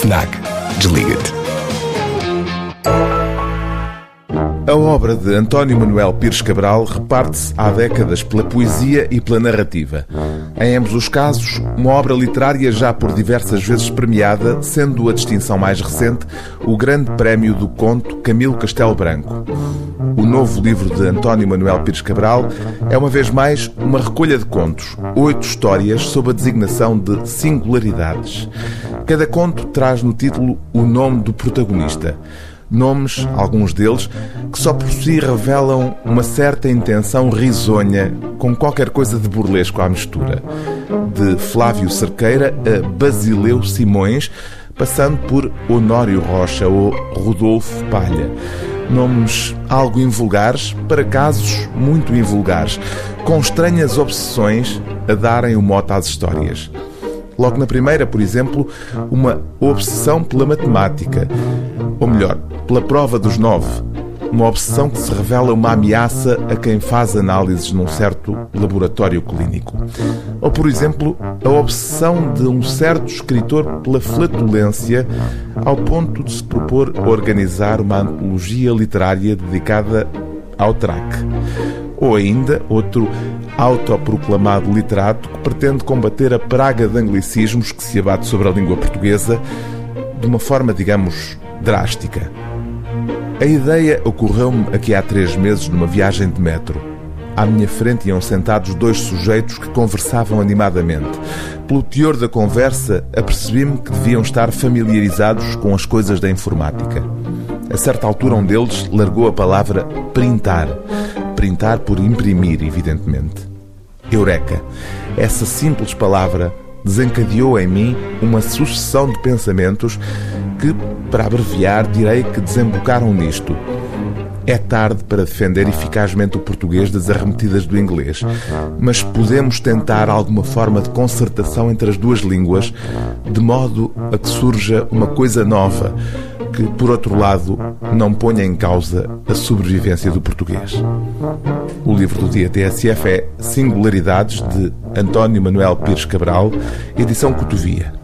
FNAC. Desliga-te. A obra de António Manuel Pires Cabral reparte-se há décadas pela poesia e pela narrativa. Em ambos os casos, uma obra literária já por diversas vezes premiada, sendo a distinção mais recente o Grande Prémio do Conto Camilo Castelo Branco. O novo livro de António Manuel Pires Cabral é uma vez mais uma recolha de contos, oito histórias sob a designação de singularidades. Cada conto traz no título o nome do protagonista nomes, alguns deles, que só por si revelam uma certa intenção risonha, com qualquer coisa de burlesco à mistura. De Flávio Cerqueira a Basileu Simões, passando por Honório Rocha ou Rodolfo Palha. Nomes algo invulgares para casos muito invulgares, com estranhas obsessões a darem o mote às histórias. Logo na primeira, por exemplo, uma obsessão pela matemática, ou melhor, pela prova dos nove. Uma obsessão que se revela uma ameaça a quem faz análises num certo laboratório clínico. Ou, por exemplo, a obsessão de um certo escritor pela flatulência, ao ponto de se propor organizar uma antologia literária dedicada ao traque. Ou ainda outro autoproclamado literato que pretende combater a praga de anglicismos que se abate sobre a língua portuguesa de uma forma, digamos, drástica. A ideia ocorreu-me aqui há três meses numa viagem de metro. À minha frente iam sentados dois sujeitos que conversavam animadamente. Pelo teor da conversa, apercebi-me que deviam estar familiarizados com as coisas da informática. A certa altura, um deles largou a palavra printar. Printar por imprimir, evidentemente. Eureka! Essa simples palavra desencadeou em mim uma sucessão de pensamentos que, para abreviar, direi que desembocaram nisto. É tarde para defender eficazmente o português das arremetidas do inglês, mas podemos tentar alguma forma de concertação entre as duas línguas, de modo a que surja uma coisa nova, que, por outro lado, não ponha em causa a sobrevivência do português. O livro do dia TSF é Singularidades, de António Manuel Pires Cabral, edição Cotovia.